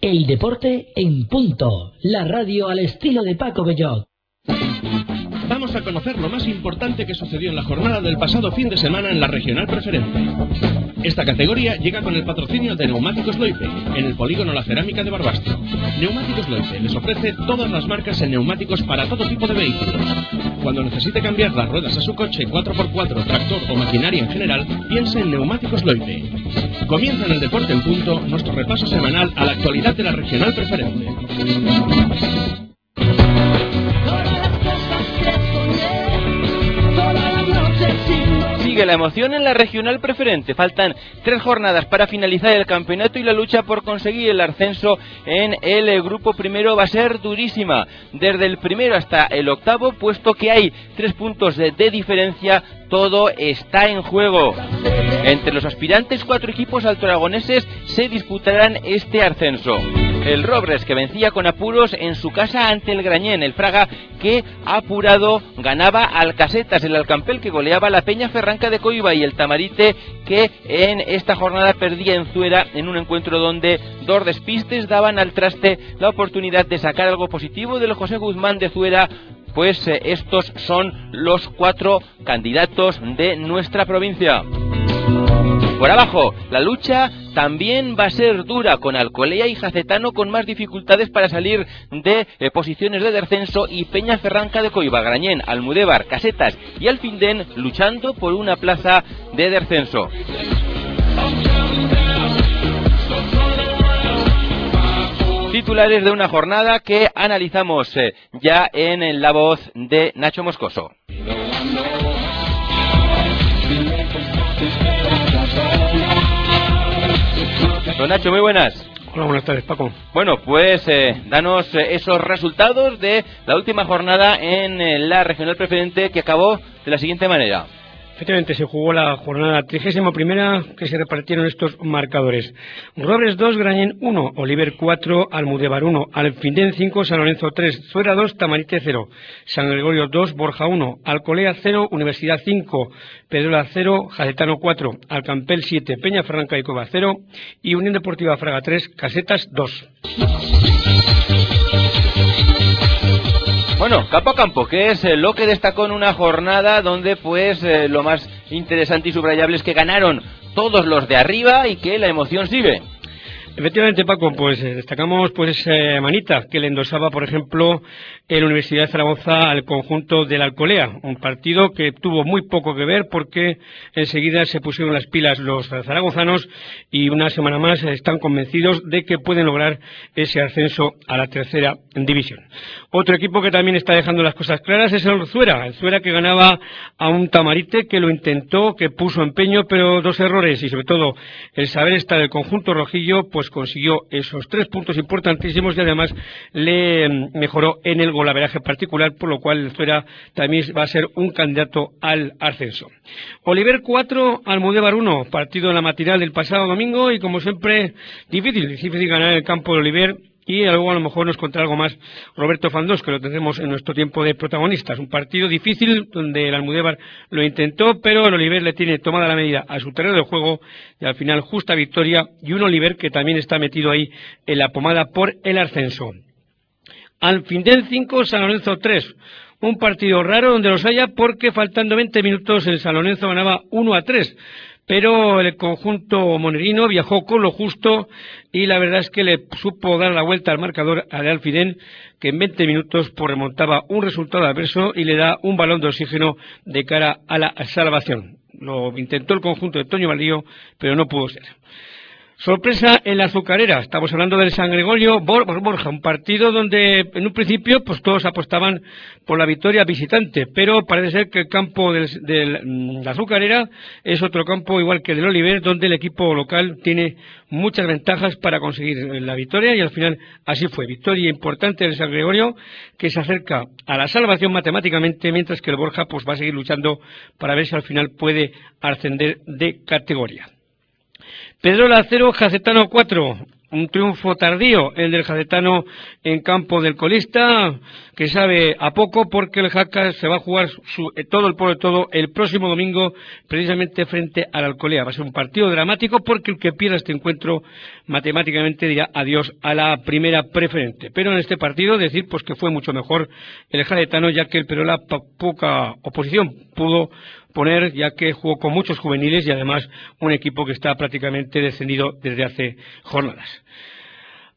El deporte en punto. La radio al estilo de Paco Bellot. Vamos a conocer lo más importante que sucedió en la jornada del pasado fin de semana en la regional preferente. Esta categoría llega con el patrocinio de Neumáticos Loipe, en el polígono La Cerámica de Barbastro. Neumáticos Loipe les ofrece todas las marcas en neumáticos para todo tipo de vehículos. Cuando necesite cambiar las ruedas a su coche 4x4, tractor o maquinaria en general, piense en Neumáticos Loipe. Comienza en el Deporte en Punto nuestro repaso semanal a la actualidad de la regional preferente. Sigue la emoción en la regional preferente. Faltan tres jornadas para finalizar el campeonato y la lucha por conseguir el ascenso en el grupo primero va a ser durísima. Desde el primero hasta el octavo, puesto que hay tres puntos de, diferencia, todo está en juego. Entre los aspirantes, cuatro equipos altoaragoneses se disputarán este ascenso. El Robres, que vencía con apuros en su casa ante el Grañén. El Fraga, que apurado ganaba al Casetas. El Alcampel, que goleaba la Peña Ferranca de Coiba. Y el Tamarite, que en esta jornada perdía en Zuera en un encuentro donde dos despistes daban al traste la oportunidad de sacar algo positivo del José Guzmán de Zuera pues eh, estos son los cuatro candidatos de nuestra provincia. Por abajo, la lucha también va a ser dura con Alcolea y Jacetano con más dificultades para salir de eh, posiciones de descenso y Peña Ferranca de Coiba, Grañén, Almudévar, Casetas y Alfindén luchando por una plaza de descenso. Titulares de una jornada que analizamos eh, ya en la voz de Nacho Moscoso. Don Nacho, muy buenas. Hola, buenas tardes, Paco. Bueno, pues eh, danos eh, esos resultados de la última jornada en eh, la regional preferente que acabó de la siguiente manera. Efectivamente, se jugó la jornada 31 primera que se repartieron estos marcadores. Robres 2, Grañén 1, Oliver 4, Almudévar 1, Alfindén 5, San Lorenzo 3, Zuera 2, Tamarite 0, San Gregorio 2, Borja 1, Alcolea 0, Universidad 5, Pedrola 0, Jacetano 4, Alcampel 7, Peña Franca y Cova 0 y Unión Deportiva Fraga 3, Casetas 2. Bueno, campo a campo, que es eh, lo que destacó en una jornada donde pues eh, lo más interesante y subrayable es que ganaron todos los de arriba y que la emoción sigue. Efectivamente, Paco, pues eh, destacamos pues esa manita que le endosaba, por ejemplo, en la Universidad de Zaragoza al conjunto del Alcolea, un partido que tuvo muy poco que ver porque enseguida se pusieron las pilas los zaragozanos y una semana más están convencidos de que pueden lograr ese ascenso a la tercera división. Otro equipo que también está dejando las cosas claras es el Zuera, el Zuera que ganaba a un Tamarite que lo intentó, que puso empeño, pero dos errores y sobre todo el saber estar del conjunto rojillo, pues consiguió esos tres puntos importantísimos y además le mm, mejoró en el golaveraje particular, por lo cual el Zuera también va a ser un candidato al ascenso. Oliver 4, Almudévar 1, partido en la matinal del pasado domingo y como siempre difícil, difícil ganar el campo de Oliver y luego a lo mejor nos contará algo más Roberto Fandós, que lo tendremos en nuestro tiempo de protagonistas. Un partido difícil donde el Almudévar lo intentó, pero el Oliver le tiene tomada la medida a su terreno de juego y al final justa victoria y un Oliver que también está metido ahí en la pomada por el ascenso. Alfindén 5, San Lorenzo 3. Un partido raro donde los haya porque faltando 20 minutos el San Lorenzo ganaba 1 a 3 pero el conjunto monerino viajó con lo justo y la verdad es que le supo dar la vuelta al marcador al Alfidén, que en 20 minutos pues, remontaba un resultado adverso y le da un balón de oxígeno de cara a la salvación. Lo intentó el conjunto de Toño Valdío, pero no pudo ser. Sorpresa en la azucarera. Estamos hablando del San Gregorio Borja, un partido donde en un principio pues todos apostaban por la victoria visitante, pero parece ser que el campo de mm, la azucarera es otro campo igual que el del Oliver, donde el equipo local tiene muchas ventajas para conseguir la victoria y al final así fue. Victoria importante del San Gregorio que se acerca a la salvación matemáticamente, mientras que el Borja pues va a seguir luchando para ver si al final puede ascender de categoría. Pedrola 0, Jacetano 4. Un triunfo tardío, el del Jacetano en campo del colista, que sabe a poco porque el Jaca se va a jugar eh, todo el pueblo todo el próximo domingo, precisamente frente al Alcolea. Va a ser un partido dramático porque el que pierda este encuentro matemáticamente dirá adiós a la primera preferente. Pero en este partido decir pues que fue mucho mejor el Jacetano, ya que el Perola poca oposición pudo poner, ya que jugó con muchos juveniles y además un equipo que está prácticamente descendido desde hace jornadas.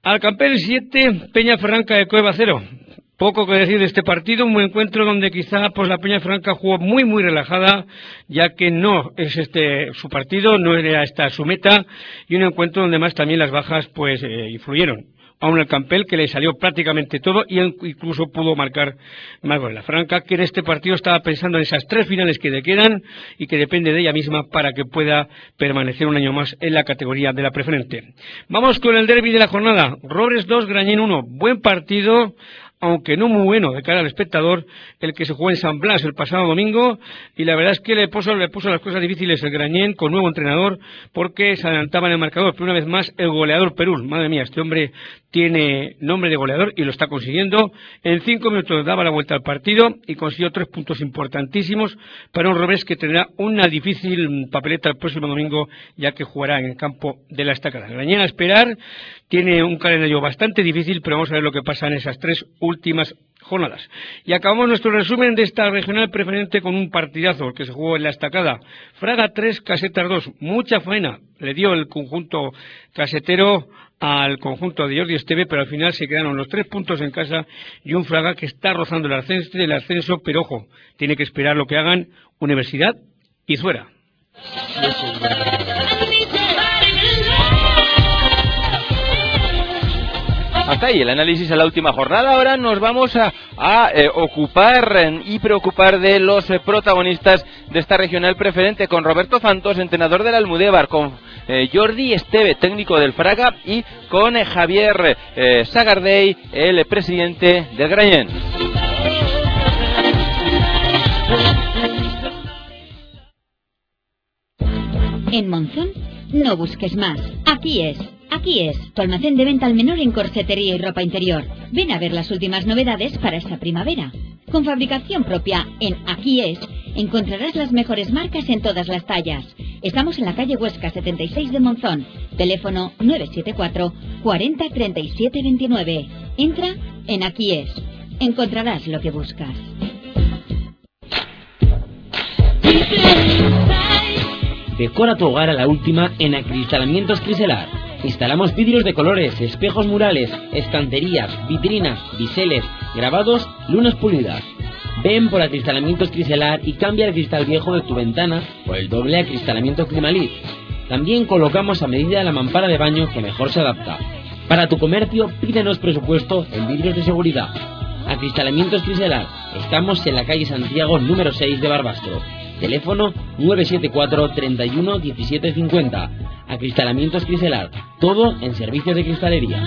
Alcampel 7, Peña Franca de Cueva 0. Poco que decir de este partido, un encuentro donde quizá pues la Peña Franca jugó muy muy relajada, ya que no es este su partido, no era esta su meta, y un encuentro donde más también las bajas pues eh, influyeron a un Campel que le salió prácticamente todo y incluso pudo marcar más goles. La Franca que en este partido estaba pensando en esas tres finales que le quedan y que depende de ella misma para que pueda permanecer un año más en la categoría de la preferente. Vamos con el derby de la jornada. Robres 2, Grañén 1. Buen partido aunque no muy bueno de cara al espectador, el que se jugó en San Blas el pasado domingo, y la verdad es que le puso, le puso las cosas difíciles el Grañén con nuevo entrenador, porque se adelantaba en el marcador, pero una vez más el goleador Perú, madre mía, este hombre tiene nombre de goleador y lo está consiguiendo. En cinco minutos daba la vuelta al partido y consiguió tres puntos importantísimos para un Robes que tendrá una difícil papeleta el próximo domingo, ya que jugará en el campo de la estacada. Grañén a esperar, tiene un calendario bastante difícil, pero vamos a ver lo que pasa en esas tres últimas jornadas. Y acabamos nuestro resumen de esta regional preferente con un partidazo que se jugó en la estacada. Fraga 3, Casetas 2. Mucha faena le dio el conjunto casetero al conjunto de Jordi Esteve, pero al final se quedaron los tres puntos en casa y un Fraga que está rozando el ascenso, el ascenso pero ojo, tiene que esperar lo que hagan Universidad y fuera. Hasta ahí el análisis a la última jornada. Ahora nos vamos a, eh, ocupar y preocupar de los eh, protagonistas de esta regional preferente con Roberto Santos, entrenador del Almudévar, con eh, Jordi Esteve, técnico del Fraga, y con Javier Sagardey, el presidente del Grañén. En Monzón, no busques más. Aquí es. Aquí es, tu almacén de venta al menor en corsetería y ropa interior. Ven a ver las últimas novedades para esta primavera. Con fabricación propia en Aquí es, encontrarás las mejores marcas en todas las tallas. Estamos en la calle Huesca 76 de Monzón. Teléfono 974 40 37 29. Entra en Aquí es. Encontrarás lo que buscas. Decora tu hogar a la última en Acristalamientos Criselar Instalamos vidrios de colores, espejos murales, estanterías, vitrinas, biseles, grabados, lunas pulidas. Ven por acristalamientos Criselar y cambia el cristal viejo de tu ventana por el doble acristalamiento Climalit. También colocamos a medida la mampara de baño que mejor se adapta. Para tu comercio, pídenos presupuesto en vidrios de seguridad. Acristalamientos Criselar. Estamos en la calle Santiago número 6 de Barbastro. Teléfono 974 31 17 50. Acristalamientos Criselar. Todo en servicio de cristalería.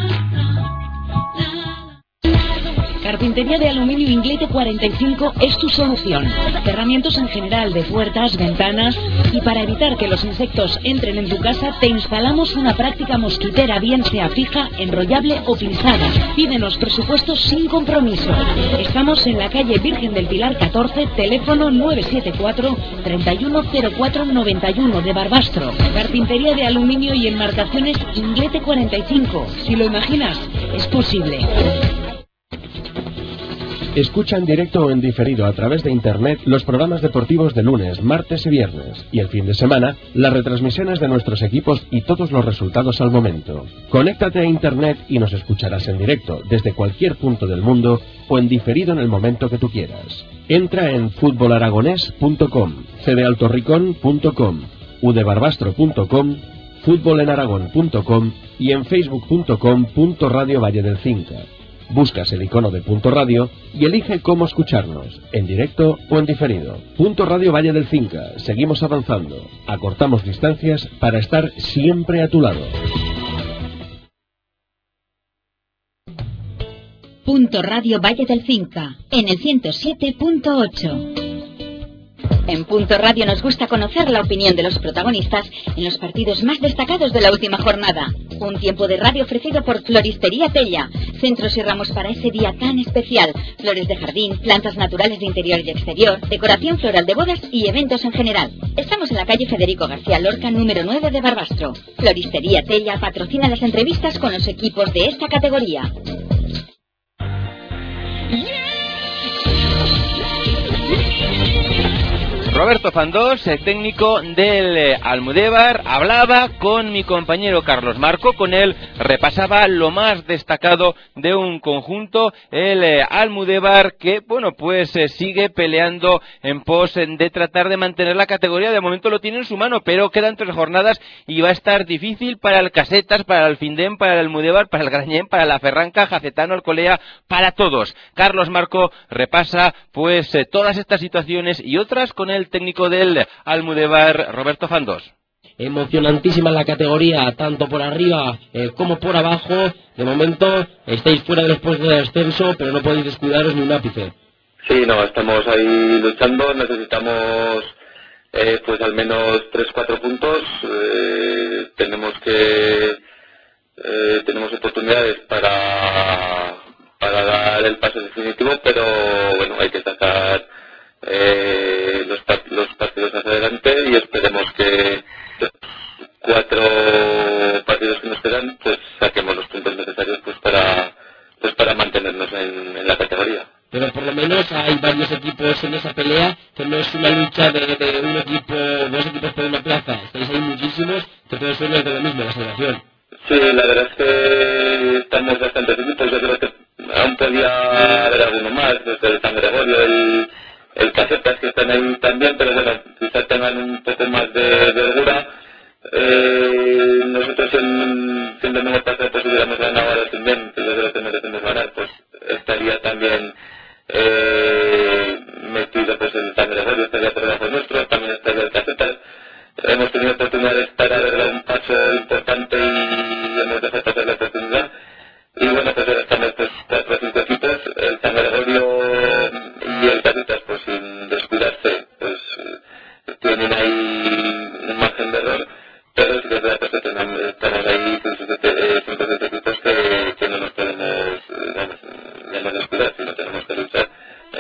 Carpintería de aluminio Inglete 45 es tu solución. Cerramientos en general de puertas, ventanas y para evitar que los insectos entren en tu casa te instalamos una práctica mosquitera bien sea fija, enrollable o plisada. Pídenos presupuestos sin compromiso. Estamos en la calle Virgen del Pilar 14, teléfono 974 310491 de Barbastro. Carpintería de aluminio y enmarcaciones Inglete 45. Si lo imaginas, es posible. Escucha en directo o en diferido a través de Internet los programas deportivos de lunes, martes y viernes. Y el fin de semana, las retransmisiones de nuestros equipos y todos los resultados al momento. Conéctate a Internet y nos escucharás en directo desde cualquier punto del mundo o en diferido en el momento que tú quieras. Entra en futbolaragonés.com, cdealtorricón.com, udebarbastro.com fútbolenaragón.com y en facebook.com Radio Valle del Cinca. Buscas el icono de Punto Radio y elige cómo escucharnos, en directo o en diferido. Punto Radio Valle del Cinca. Seguimos avanzando. Acortamos distancias para estar siempre a tu lado. Punto Radio Valle del Cinca, en el 107.8. En Punto Radio nos gusta conocer la opinión de los protagonistas en los partidos más destacados de la última jornada. Un tiempo de radio ofrecido por Floristería Tella, centros y ramos para ese día tan especial, flores de jardín, plantas naturales de interior y exterior, decoración floral de bodas y eventos en general. Estamos en la calle Federico García Lorca, número 9 de Barbastro. Floristería Tella patrocina las entrevistas con los equipos de esta categoría. Roberto Fandós, el técnico del eh, Almudévar, hablaba con mi compañero Carlos Marco, con él repasaba lo más destacado de un conjunto, el eh, Almudévar, que, bueno, pues eh, sigue peleando en pos de tratar de mantener la categoría, de momento lo tiene en su mano, pero quedan tres jornadas y va a estar difícil para el Casetas, para el Findem, para el Almudévar, para el Grañén, para la Ferranca, Jacetano, Alcolea, para todos. Carlos Marco repasa, pues, todas estas situaciones y otras con el técnico del Almudebar, Roberto Fandós. Emocionantísima la categoría, tanto por arriba eh, como por abajo. De momento estáis fuera de los puestos de descenso, pero no podéis descuidaros ni un ápice. Sí, no, estamos ahí luchando, necesitamos eh, pues al menos 3-4 puntos. Eh, tenemos que tenemos oportunidades para, para dar el paso definitivo, pero bueno, hay que sacar eh, los, los, partidos hacia adelante y esperemos que cuatro partidos que nos quedan pues saquemos los puntos necesarios pues para pues para mantenernos en, la categoría. Pero por lo menos hay varios equipos en esa pelea, que no es una lucha de, un equipo, dos equipos por una plaza, estáis ahí muchísimos, que todo suena de lo mismo, la salvación. Sí, la verdad es que estamos bastante equipos, yo creo que aún podía haber alguno más, desde el ben de present, to certain man, certain master,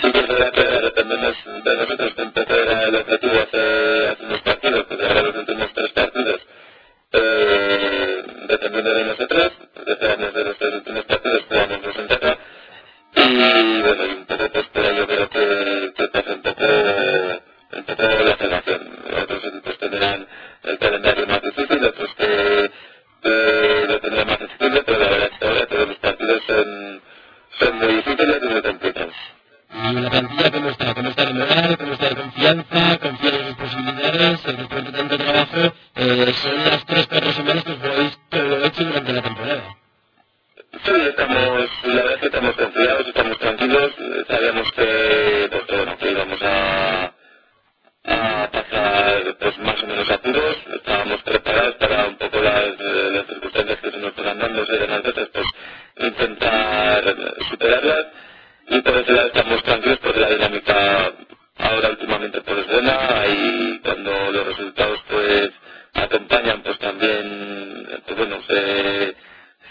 ስብር ለደረ ለመነስ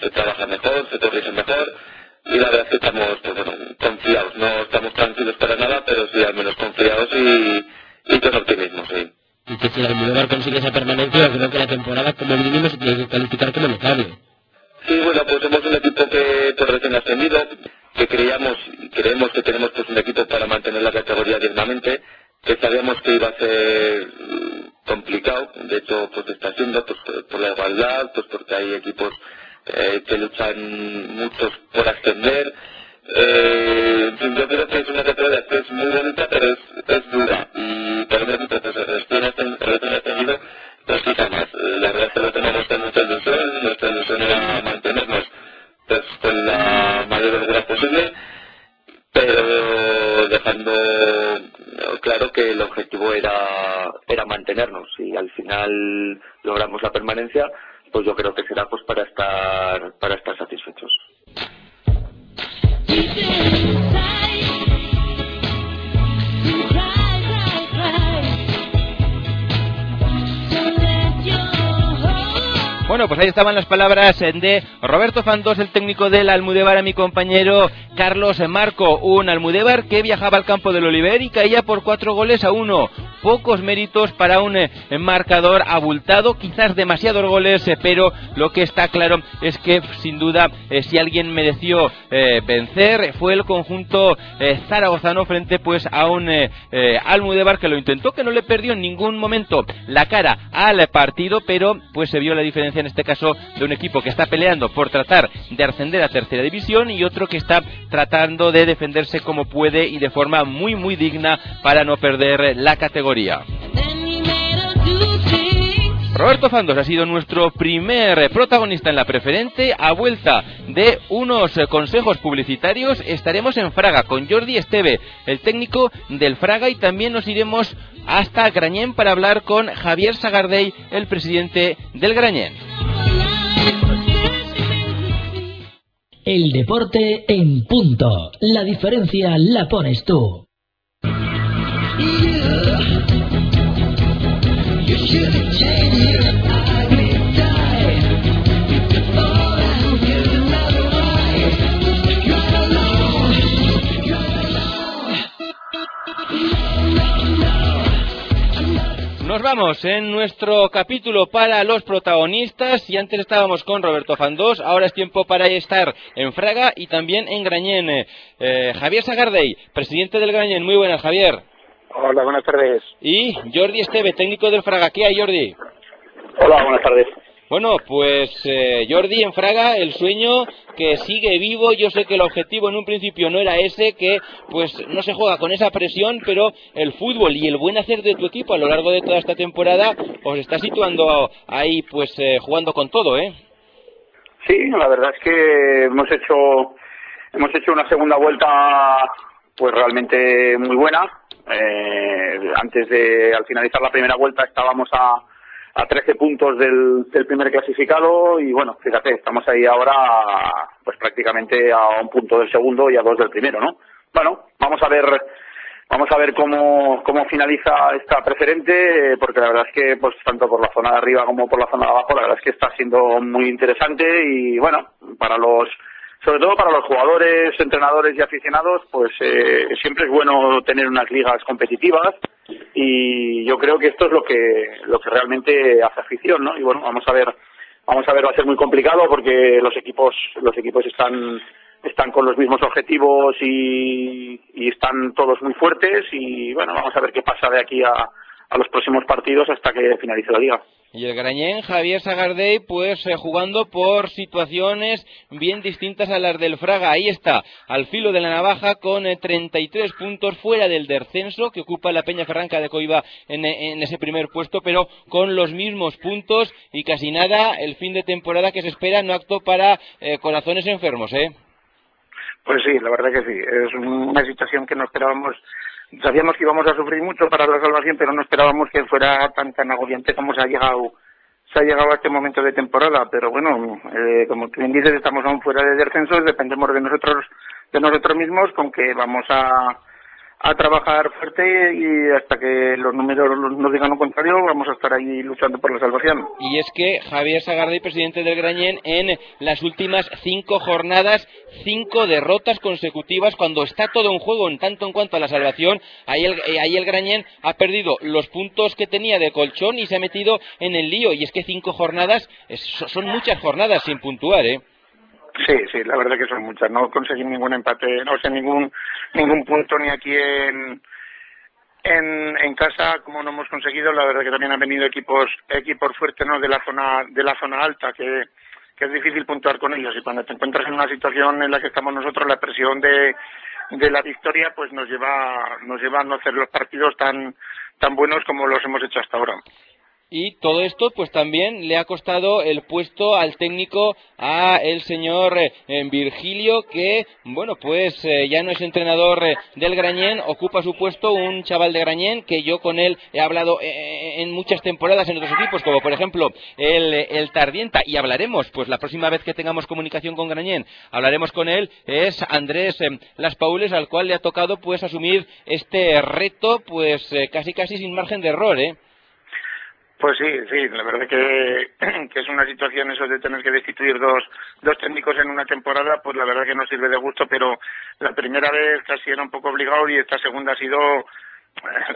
se trabaja mejor, se corrige mejor y la verdad es que estamos pues bueno confiados, no estamos tranquilos para nada pero sí al menos confiados y, y con optimismo, sí. Y que si el Almodóvar consigue esa permanencia, creo que la temporada como mínimo se tiene que calificar como notable. Sí, bueno, pues somos un equipo que pues, recién ascendido, que creíamos creemos que tenemos pues un equipo para mantener la categoría dignamente, que sabíamos que iba a ser complicado, de hecho pues está siendo pues, por- por la igualdad, pues porque hay equipos eh, que luchan muchos por ascender. Eh, yo creo que es una categoría que es muy bonita, pero es, es dura. Y para un equipo que se recién ascen- recién ascendido, pues quizá más. Eh, La verdad es que lo tenemos con mucha ilusión, nuestra ilusión era mantenernos pues con la mayor holgura posible, pero dejando claro que el objetivo era, era mantenernos y al final logramos la permanencia, pues yo creo que será pues para estar, para estar satisfechos. Pues ahí estaban las palabras eh, de Roberto Fandós, el técnico del Almudévar, a mi compañero Carlos Marco. Un Almudévar que viajaba al campo del Oliver y caía por cuatro goles a uno. Pocos méritos para un eh, marcador abultado, quizás demasiados goles, eh, pero lo que está claro es que, sin duda, si alguien mereció vencer, fue el conjunto zaragozano frente pues a un eh, Almudévar que lo intentó, que no le perdió en ningún momento la cara al partido, pero pues se vio la diferencia en este caso de un equipo que está peleando por tratar de ascender a tercera división y otro que está tratando de defenderse como puede y de forma muy muy digna para no perder la categoría. Roberto Fandos ha sido nuestro primer protagonista en la preferente. A vuelta de unos consejos publicitarios estaremos en Fraga con Jordi Esteve, el técnico del Fraga, y también nos iremos hasta Grañén para hablar con Javier Sagardey, el presidente del Grañén. El deporte en punto. La diferencia la pones tú. Nos vamos en nuestro capítulo para los protagonistas y antes estábamos con Roberto Fandós, ahora es tiempo para estar en Fraga y también en Grañén. Eh, Javier Sagardey, presidente del Grañén, muy buenas Javier. Hola, buenas tardes. Y Jordi Esteve, técnico del Fraga. ¿Qué hay Jordi? Hola, buenas tardes. Bueno, pues eh, Jordi en Fraga, el sueño que sigue vivo. Yo sé que el objetivo en un principio no era ese, que pues no se juega con esa presión, pero el fútbol y el buen hacer de tu equipo a lo largo de toda esta temporada os está situando ahí pues eh, jugando con todo, ¿eh? Sí, la verdad es que hemos hecho hemos hecho una segunda vuelta pues realmente muy buena. Eh, antes de al finalizar la primera vuelta estábamos a a 13 puntos del, del primer clasificado y bueno, fíjate, estamos ahí ahora pues prácticamente a un punto del segundo y a dos del primero, ¿no? Bueno, vamos a ver vamos a ver cómo, cómo finaliza esta preferente, porque la verdad es que pues tanto por la zona de arriba como por la zona de abajo, la verdad es que está siendo muy interesante y bueno, para los sobre todo para los jugadores, entrenadores y aficionados, pues eh, siempre es bueno tener unas ligas competitivas y yo creo que esto es lo que lo que realmente hace afición, ¿no? Y bueno, vamos a ver vamos a ver va a ser muy complicado porque los equipos los equipos están están con los mismos objetivos y, y están todos muy fuertes y bueno, vamos a ver qué pasa de aquí a, a los próximos partidos hasta que finalice la liga. Y el Grañén, Javier Sagardey, pues eh, jugando por situaciones bien distintas a las del Fraga. Ahí está, al filo de la navaja, con eh, 33 puntos fuera del descenso que ocupa la Peña Ferranca de Coiba en, eh, en ese primer puesto, pero con los mismos puntos y casi nada el fin de temporada que se espera, no acto para eh, corazones enfermos, ¿eh? Pues sí, la verdad que sí. Es una situación que no esperábamos. Sabíamos que íbamos a sufrir mucho para la salvación, pero no esperábamos que fuera tan tan agobiante como se ha llegado se ha llegado a este momento de temporada. Pero bueno, eh, como tú bien dices, estamos aún fuera de descensos, dependemos de nosotros de nosotros mismos, con que vamos a a trabajar fuerte y hasta que los números nos digan lo contrario vamos a estar ahí luchando por la salvación. Y es que Javier Sagarday, presidente del Grañén, en las últimas cinco jornadas, cinco derrotas consecutivas cuando está todo en juego en tanto en cuanto a la salvación. Ahí el, eh, ahí el Grañén ha perdido los puntos que tenía de colchón y se ha metido en el lío. Y es que cinco jornadas son muchas jornadas sin puntuar, ¿eh? Sí, sí, la verdad que son muchas. No conseguí ningún empate, no sé ningún ningún punto ni aquí en, en casa como no hemos conseguido. La verdad que también han venido equipos equipos fuertes, ¿no? De la zona de la zona alta que que es difícil puntuar con ellos y cuando te encuentras en una situación en la que estamos nosotros la presión de de la victoria pues nos lleva nos lleva a no hacer los partidos tan tan buenos como los hemos hecho hasta ahora y todo esto pues también le ha costado el puesto al técnico a el señor eh, Virgilio que bueno pues eh, ya no es entrenador eh, del Grañén ocupa su puesto un chaval de Grañén que yo con él he hablado en muchas temporadas en otros equipos como por ejemplo el, el Tardienta y hablaremos pues la próxima vez que tengamos comunicación con Grañén hablaremos con él es Andrés Las Paules al cual le ha tocado pues asumir este reto pues casi casi sin margen de error eh pues sí, sí, la verdad que, que es una situación eso de tener que destituir dos, dos técnicos en una temporada, pues la verdad que no sirve de gusto, pero la primera vez casi era un poco obligado y esta segunda ha sido,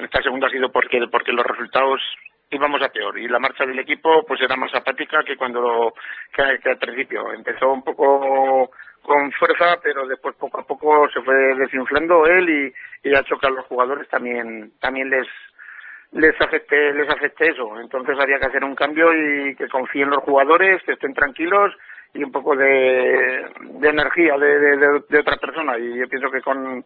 esta segunda ha sido porque, porque los resultados íbamos a peor y la marcha del equipo pues era más apática que cuando que, al principio. Empezó un poco con fuerza pero después poco a poco se fue desinflando él y, y ha hecho a los jugadores también también les les afecte, les afecte eso. Entonces había que hacer un cambio y que confíen los jugadores, que estén tranquilos y un poco de, energía de, de, de, otra persona. Y yo pienso que con,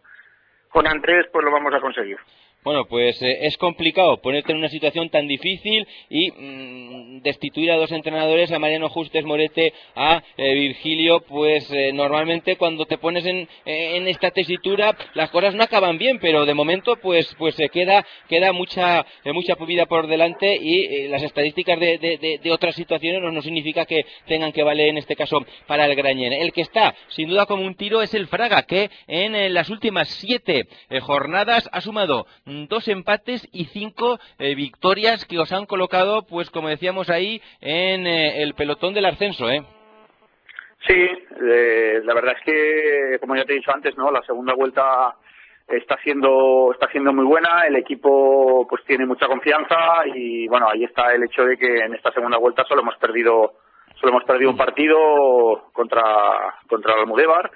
con Andrés pues lo vamos a conseguir. Bueno, pues eh, es complicado ponerte en una situación tan difícil y mm, destituir a dos entrenadores, a Mariano Justes Morete, a eh, Virgilio, pues eh, normalmente cuando te pones en, esta tesitura las cosas no acaban bien, pero de momento pues pues queda queda mucha mucha vida por delante y las estadísticas de, de, de, otras situaciones no, no, significa que tengan que valer en este caso para el Grañén. El que está sin duda como un tiro es el Fraga, que en las últimas siete jornadas ha sumado dos empates y cinco eh, victorias que os han colocado, pues como decíamos ahí, en eh, el pelotón del ascenso, ¿eh? Sí, eh, la verdad es que, como ya te he dicho antes, no, la segunda vuelta está siendo está siendo muy buena, el equipo pues tiene mucha confianza y bueno ahí está el hecho de que en esta segunda vuelta solo hemos perdido solo hemos perdido un partido contra contra Almudévar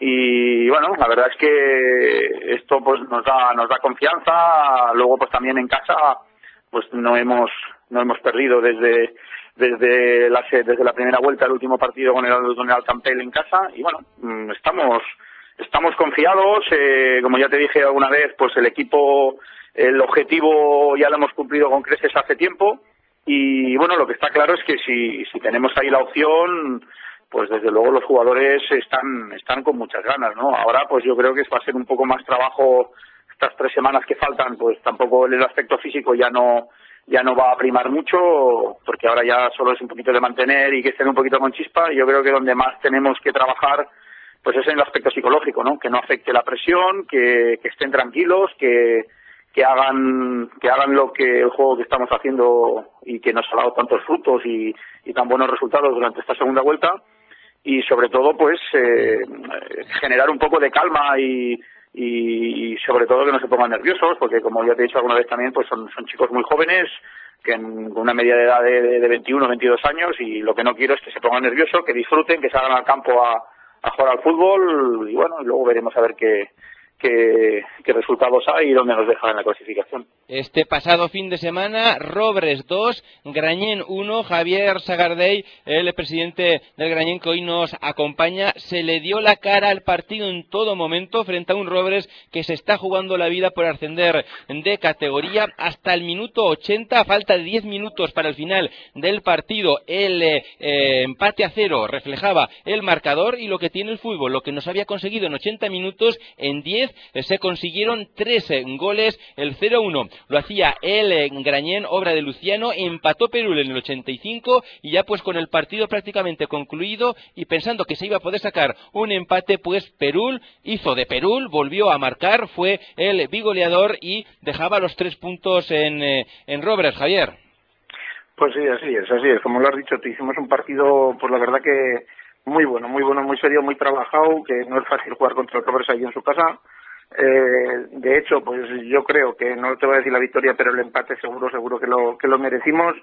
y bueno la verdad es que esto pues nos da nos da confianza. Luego pues también en casa pues no hemos no hemos perdido desde desde la desde la primera vuelta el último partido con el con el Alcampel en casa. Y bueno mm, estamos estamos confiados. Eh, como ya te dije alguna vez pues el equipo el objetivo ya lo hemos cumplido con creces hace tiempo. Y bueno lo que está claro es que si si tenemos ahí la opción pues desde luego los jugadores están, están con muchas ganas, ¿no? Ahora pues yo creo que va a ser un poco más trabajo estas tres semanas que faltan, pues tampoco el aspecto físico ya no ya no va a primar mucho, porque ahora ya solo es un poquito de mantener y que estén un poquito con chispa. Yo creo que donde más tenemos que trabajar, pues es en el aspecto psicológico, ¿no? Que no afecte la presión, que, estén tranquilos, que, que hagan que hagan lo que el juego que estamos haciendo y que nos ha dado tantos frutos y tan buenos resultados durante esta segunda vuelta y sobre todo pues eh, generar un poco de calma y, y, sobre todo que no se pongan nerviosos porque como ya te he dicho alguna vez también pues son, son chicos muy jóvenes que en, una media de edad de, de 21 22 años y lo que no quiero es que se pongan nerviosos que disfruten que salgan al campo a, a jugar al fútbol y bueno y luego veremos a ver qué qué, resultados hay y dónde nos deja en la clasificación. Este pasado fin de semana, Robres 2, Grañén 1, Javier Sagardey, el presidente del Grañén que hoy nos acompaña, se le dio la cara al partido en todo momento frente a un Robres que se está jugando la vida por ascender de categoría hasta el minuto 80, a falta de 10 minutos para el final del partido. El eh, eh, empate a cero reflejaba el marcador y lo que tiene el fútbol, lo que nos había conseguido en 80 minutos, en 10 eh, se consiguieron 13 goles, el 0-1 lo hacía el en Grañén, obra de Luciano, empató Perul en el 85 y ya pues con el partido prácticamente concluido y pensando que se iba a poder sacar un empate, pues Perul hizo de Perul, volvió a marcar, fue el bigoleador y dejaba los tres puntos en, eh, en Javier. Pues sí, así es, así es. Como lo has dicho, te hicimos un partido, pues la verdad que muy bueno, muy bueno, muy serio, muy trabajado, que no es fácil jugar contra el Robres ahí en su casa eh, de hecho, pues yo creo que no te voy a decir la victoria, pero el empate seguro, seguro que lo, que lo merecimos.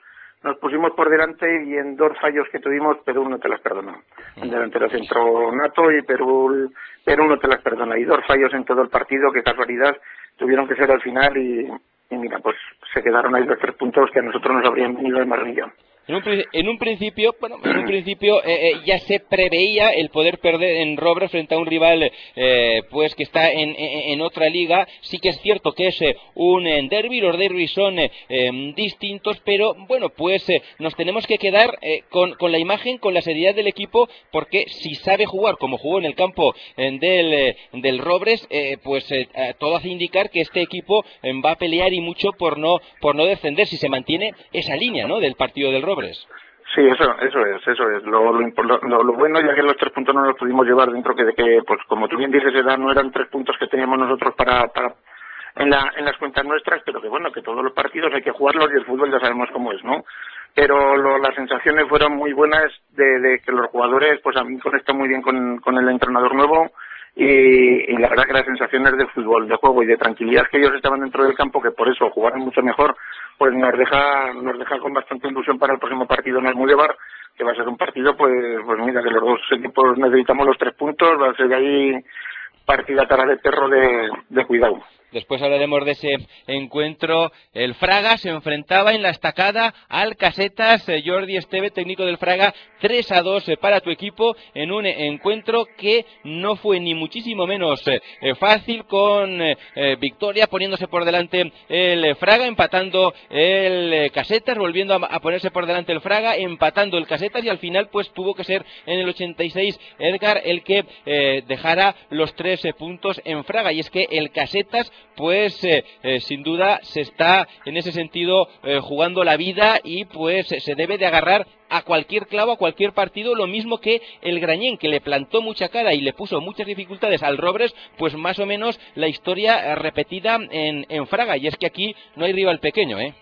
Nos pusimos por delante y en dos fallos que tuvimos, Perú no te las perdona. En delantero centro Nato y Perú, Perú no te las perdona. Y dos fallos en todo el partido, que casualidad, tuvieron que ser al final y, mira, pues se quedaron ahí los tres puntos que a nosotros nos habrían venido de maravilla. En un, en un, principio, bueno, en un principio eh, eh, ya se preveía el poder perder en Robres frente a un rival, eh, pues que está en, en, otra liga. Sí que es cierto que es un derby, los derbis son em, distintos, pero bueno, pues nos tenemos que quedar con, con, la imagen, con la seriedad del equipo, porque si sabe jugar como jugó en el campo del, del Robres, pues todo hace indicar que este equipo em, va a pelear y mucho por no por no descender si se mantiene esa línea, ¿no? Del partido del Robres. Sí, eso, eso es, eso es. Lo, lo, bueno, ya que los tres puntos no los pudimos llevar dentro, que de que, pues como tú bien dices, no eran tres puntos que teníamos nosotros para, para en, la, en las cuentas nuestras, pero que bueno, que todos los partidos hay que jugarlos y el fútbol ya sabemos cómo es, ¿no? Pero lo, las sensaciones fueron muy buenas de, de, que los jugadores, pues a mí conectan muy bien con, con el entrenador nuevo y, y, la verdad que las sensaciones de fútbol, de juego y de tranquilidad que ellos estaban dentro del campo, que por eso jugaron mucho mejor, pues nos deja, nos deja con bastante ilusión para el próximo partido en el Mudebar, que va a ser un partido, pues, pues mira, que los dos equipos necesitamos los tres puntos, va a ser ahí partida cara de perro de, de cuidado. Después hablaremos de ese encuentro. El Fraga se enfrentaba en la estacada al Casetas. Eh, Jordi Esteve, técnico del Fraga, 3 a 2 eh, para tu equipo en un encuentro que no fue ni muchísimo menos eh, fácil con victoria poniéndose por delante el Fraga, empatando el Casetas, volviendo a, ponerse por delante el Fraga, empatando el Casetas y al final pues tuvo que ser en el 86 Edgar el que dejara los tres puntos en Fraga. Y es que el Casetas pues eh, eh, sin duda se está en ese sentido eh, jugando la vida y pues se debe de agarrar a cualquier clavo, a cualquier partido, lo mismo que el Grañén, que le plantó mucha cara y le puso muchas dificultades al Robres, pues más o menos la historia repetida en, en Fraga, y es que aquí no hay rival pequeño, ¿eh?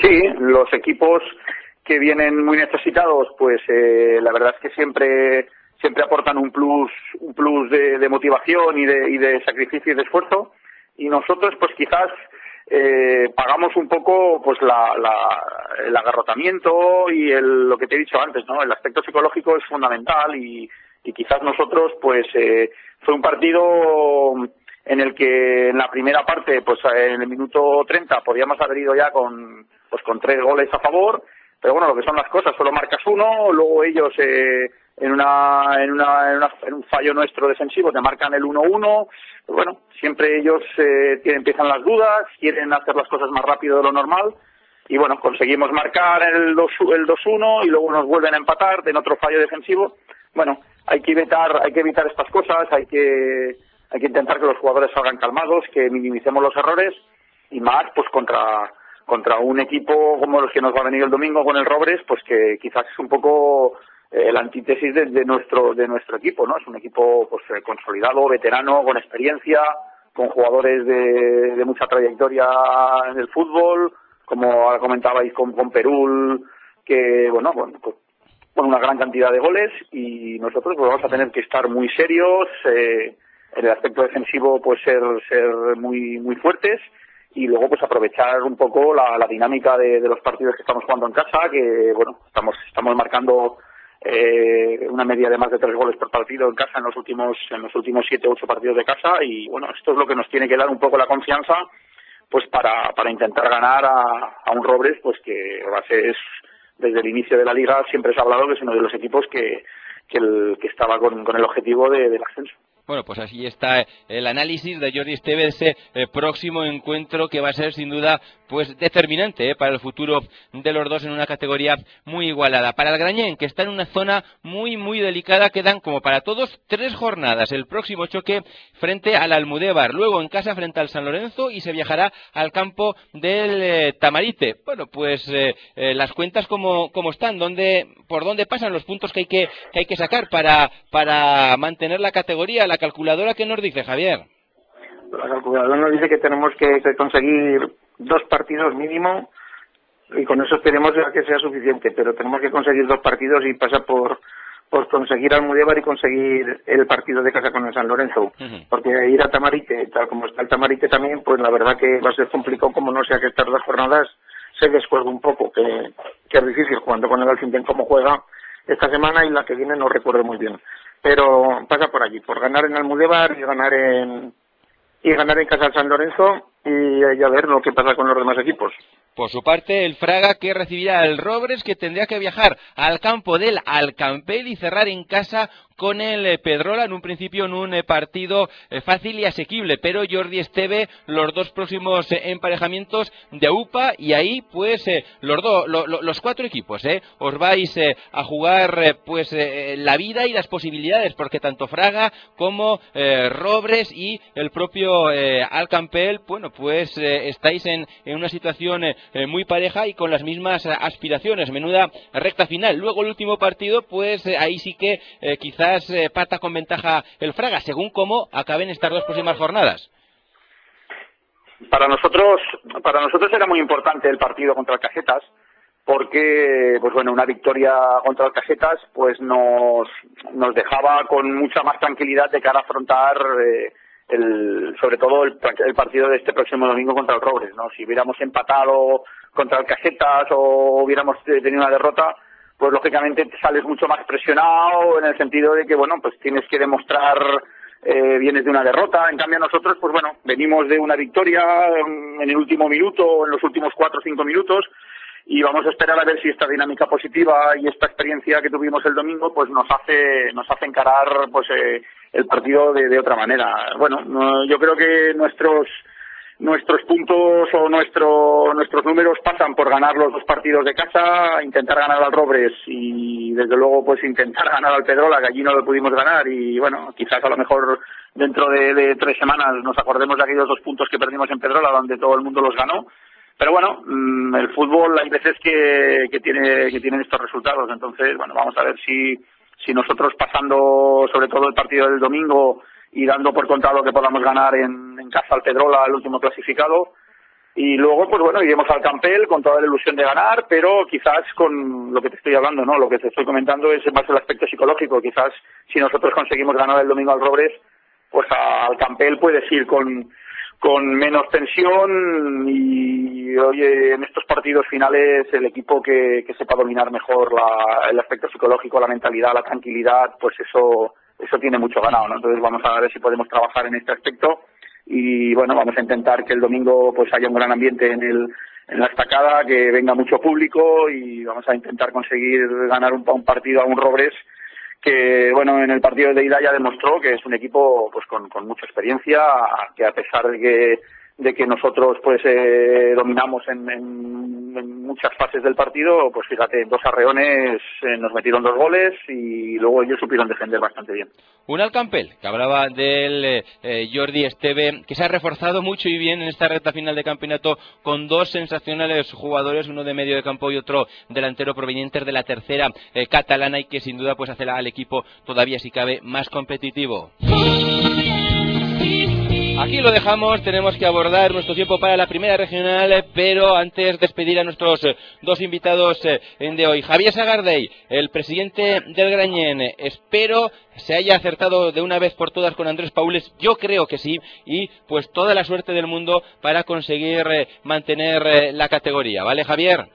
Sí, los equipos que vienen muy necesitados, pues la verdad es que siempre siempre aportan un plus un plus de, de motivación y de, y de sacrificio y de esfuerzo y nosotros pues quizás eh, pagamos un poco pues la, la, el agarrotamiento y el, lo que te he dicho antes, ¿no? El aspecto psicológico es fundamental y, y quizás nosotros pues eh, fue un partido en el que en la primera parte pues en el minuto 30 podíamos haber ido ya con pues con tres goles a favor pero bueno lo que son las cosas solo marcas uno luego ellos eh, en una, en una, en un fallo nuestro defensivo te marcan el 1-1 bueno, siempre ellos eh, empiezan las dudas, quieren hacer las cosas más rápido de lo normal y bueno, conseguimos marcar el 2-1 y luego nos vuelven a empatar en otro fallo defensivo. Bueno, hay que evitar, hay que evitar estas cosas, hay que, hay que intentar que los jugadores salgan calmados, que minimicemos los errores y más pues contra contra un equipo como los que nos va a venir el domingo con el Robres, pues que quizás es un poco eh, la antítesis de, nuestro de nuestro equipo, ¿no? Es un equipo pues eh, consolidado, veterano, con experiencia, con jugadores de, de mucha trayectoria en el fútbol, como comentabais con, con Perú, que bueno, pues, con una gran cantidad de goles y nosotros pues, vamos a tener que estar muy serios, eh, en el aspecto defensivo pues ser ser muy muy fuertes y luego pues aprovechar un poco la, la dinámica de, de, los partidos que estamos jugando en casa que bueno estamos estamos marcando eh, una media de más de tres goles por partido en casa en los últimos en los últimos siete ocho partidos de casa y bueno esto es lo que nos tiene que dar un poco la confianza pues para, para intentar ganar a, a un Robres pues que es, desde el inicio de la liga siempre se ha hablado que es uno de los equipos que que, el, que estaba con, con el objetivo de, del ascenso. Bueno, pues así está el análisis de Jordi Esteve de ese eh, próximo encuentro que va a ser sin duda pues determinante eh, para el futuro de los dos en una categoría muy igualada. Para el Grañén, que está en una zona muy muy delicada, quedan como para todos tres jornadas. El próximo choque frente al Almudévar, luego en casa frente al San Lorenzo y se viajará al campo del eh, Tamarite. Bueno, pues las cuentas como, están, ¿Dónde, por dónde pasan los puntos que hay que, que hay que sacar para, para mantener la categoría, la calculadora qué nos dice, Javier? La calculadora nos dice que tenemos que, conseguir dos partidos mínimo y con eso esperemos que sea suficiente, pero tenemos que conseguir dos partidos y pasa por por conseguir Almudévar y conseguir el partido de casa con el San Lorenzo. Porque ir a Tamarite, tal como está el Tamarite también, pues la verdad que va a ser complicado, como no sea que estas dos jornadas se descuelgue un poco, que, que es difícil jugando con el Alcintén como juega esta semana y la que viene no recuerdo muy bien pero pasa por allí, por ganar en Almudévar y ganar en y ganar en Casa San Lorenzo y, y a ver lo que pasa con los demás equipos. Por su parte, el Fraga que recibirá al Robres que tendría que viajar al campo del Alcampel y cerrar en casa con el eh, Pedrola. En un principio en un eh, partido eh, fácil y asequible, pero Jordi Esteve los dos próximos emparejamientos de UPA y ahí pues los dos los cuatro equipos os vais a jugar pues la vida y las posibilidades porque tanto Fraga como Robres y el propio Alcampel bueno pues estáis en una situación muy pareja y con las mismas aspiraciones menuda recta final luego el último partido pues ahí sí que quizás eh, pata con ventaja el Fraga, según cómo acaben estas dos próximas jornadas. Para nosotros, para nosotros era muy importante el partido contra el Casetas, porque, pues bueno, una victoria contra el Casetas, pues nos, nos dejaba con mucha más tranquilidad de cara a afrontar eh, el, sobre todo el, el, partido de este próximo domingo contra el Robres, ¿no? Si hubiéramos empatado contra el Casetas o hubiéramos tenido una derrota, pues lógicamente sales mucho más presionado en el sentido de que, bueno, pues tienes que demostrar, eh, vienes de una derrota. En cambio nosotros, pues bueno, venimos de una victoria en el último minuto, en los últimos cuatro o cinco minutos, y vamos a esperar a ver si esta dinámica positiva y esta experiencia que tuvimos el domingo, pues nos hace, nos hace encarar, pues, eh, el partido de, de otra manera. Bueno, no, yo creo que nuestros, nuestros puntos o nuestro, nuestros números pasan por ganar los dos partidos de casa, intentar ganar al Robres y desde luego pues intentar ganar al Pedrola, que allí no lo pudimos ganar y bueno, quizás a lo mejor dentro de, de tres semanas nos acordemos de aquellos dos puntos que perdimos en Pedrola donde todo el mundo los ganó. Pero bueno, mm, el fútbol hay veces que, que tiene que tienen estos resultados, entonces bueno, vamos a ver si si nosotros pasando sobre todo el partido del domingo y dando por contado que podamos ganar en, casa al Pedrola, el último clasificado. Y luego, pues bueno, iremos al Campel con toda la ilusión de ganar, pero quizás con lo que te estoy hablando, ¿no? Lo que te estoy comentando es más el aspecto psicológico. Quizás si nosotros conseguimos ganar el domingo al Robres, pues al Campel puedes ir con, con menos tensión y oye en estos partidos finales el equipo que, que sepa dominar mejor la, el aspecto psicológico, la mentalidad, la tranquilidad, pues eso eso tiene mucho ganado, ¿no? Entonces vamos a ver si podemos trabajar en este aspecto y bueno, vamos a intentar que el domingo pues haya un gran ambiente en el en la estacada, que venga mucho público y vamos a intentar conseguir ganar un, un partido a un Robres que bueno en el partido de ida ya demostró que es un equipo pues con, con mucha experiencia que a pesar de que de que nosotros pues eh, dominamos en, muchas fases del partido, pues fíjate, dos arreones eh, nos metieron dos goles y luego ellos supieron defender bastante bien. Un Alcampel, que hablaba del eh, Jordi Esteve, que se ha reforzado mucho y bien en esta recta final de campeonato con dos sensacionales jugadores, uno de medio de campo y otro delantero provenientes de la tercera catalana y que sin duda pues hace al equipo todavía si cabe más competitivo. Aquí lo dejamos, tenemos que abordar nuestro tiempo para la primera regional, pero antes despedir a nuestros eh, dos invitados eh, de hoy. Javier Sagardey, el presidente del Grañén, espero se haya acertado de una vez por todas con Andrés Paules, yo creo que sí, y pues toda la suerte del mundo para conseguir eh, mantener la categoría, ¿vale Javier?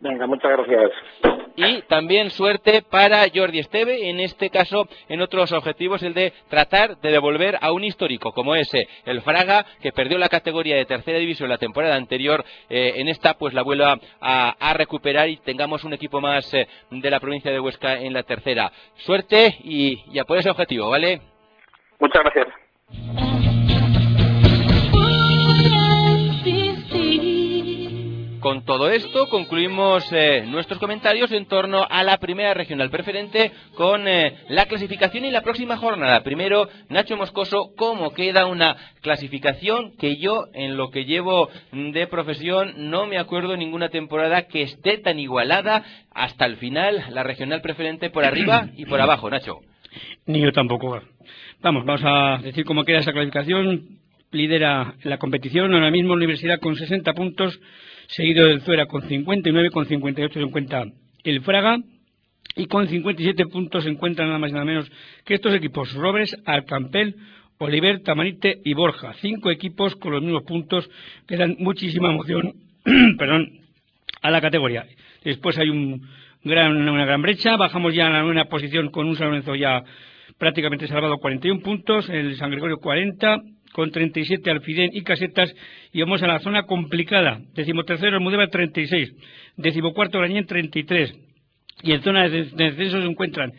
Venga, muchas gracias. Y también suerte para Jordi Esteve, en este caso en otros objetivos, el de tratar de devolver a un histórico como ese, el Fraga, que perdió la categoría de tercera división la temporada anterior, eh, en esta pues la vuelva a, recuperar y tengamos un equipo más eh, de la provincia de Huesca en la tercera. Suerte y, y por ese objetivo, ¿vale? Muchas gracias. Con todo esto concluimos eh, nuestros comentarios en torno a la primera regional preferente con eh, la clasificación y la próxima jornada. Primero, Nacho Moscoso, ¿cómo queda una clasificación que yo en lo que llevo de profesión no me acuerdo ninguna temporada que esté tan igualada hasta el final, la regional preferente por arriba y por abajo, Nacho? Ni yo tampoco. Vamos, vamos a decir cómo queda esa clasificación. Lidera la competición ahora mismo Universidad con 60 puntos seguido del Zuera con 59, con 58 se encuentra el Fraga y con 57 puntos se encuentran nada más y nada menos que estos equipos, Robres, Alcampel, Oliver, Tamarite y Borja. Cinco equipos con los mismos puntos que dan muchísima emoción perdón, a la categoría. Después hay un gran, una gran brecha, bajamos ya a la novena posición con un San Lorenzo ya prácticamente salvado 41 puntos, el San Gregorio 40, con 37 Alfidén y Casetas y vamos a la zona complicada. Decimotercero Almudévar 36, decimocuarto Grañén 33 y en zona de descenso se encuentran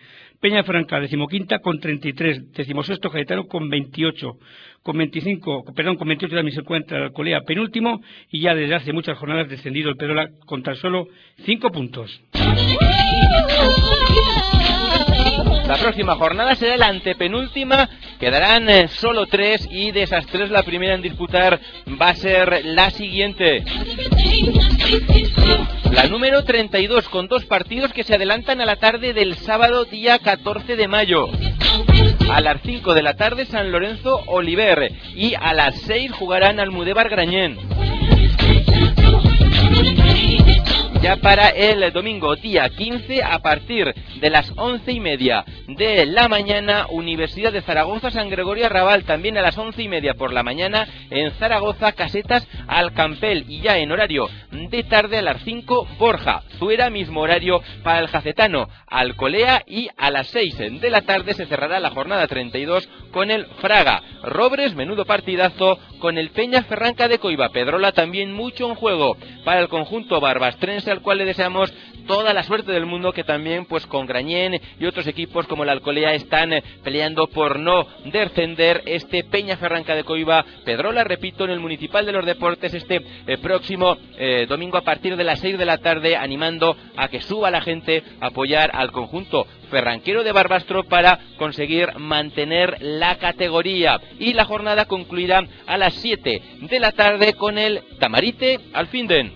Peña Franca, decimoquinta con 33, decimosexto Caetano con 28, con 25, perdón, con 28 también se encuentra el Alcolea penúltimo. Y ya desde hace muchas jornadas descendido el Perola con tan solo 5 puntos. La próxima jornada será la antepenúltima, quedarán eh, solo tres y de esas tres la primera en disputar va a ser la siguiente. La número 32 con dos partidos que se adelantan a la tarde del sábado día 14 de mayo. A las 5 de la tarde San Lorenzo Oliver y a las 6 jugarán Almudévar Grañén ya para el domingo día 15 a partir de las once y media de la mañana Universidad de Zaragoza San Gregorio Arrabal también a las once y media por la mañana en Zaragoza Casetas Alcampel y ya en horario de tarde a las 5 Borja Zuera mismo horario para el Jacetano Alcolea y a las 6 de la tarde se cerrará la jornada 32 con el Fraga. Robres menudo partidazo con el Peña Ferranca de Coiba. Pedrola también mucho en juego. Para el conjunto Barbastrense al cual le deseamos toda la suerte del mundo que también pues con Grañén y otros equipos como la Alcolea están eh, peleando por no descender este Peña Ferranca de Coiba Pedrola, repito, en el Municipal de los Deportes este eh, próximo eh, domingo a partir de las 6 de la tarde animando a que suba la gente a apoyar al conjunto ferranquero de Barbastro para conseguir mantener la categoría y la jornada concluirá a las 7 de la tarde con el Tamarite Alfinden.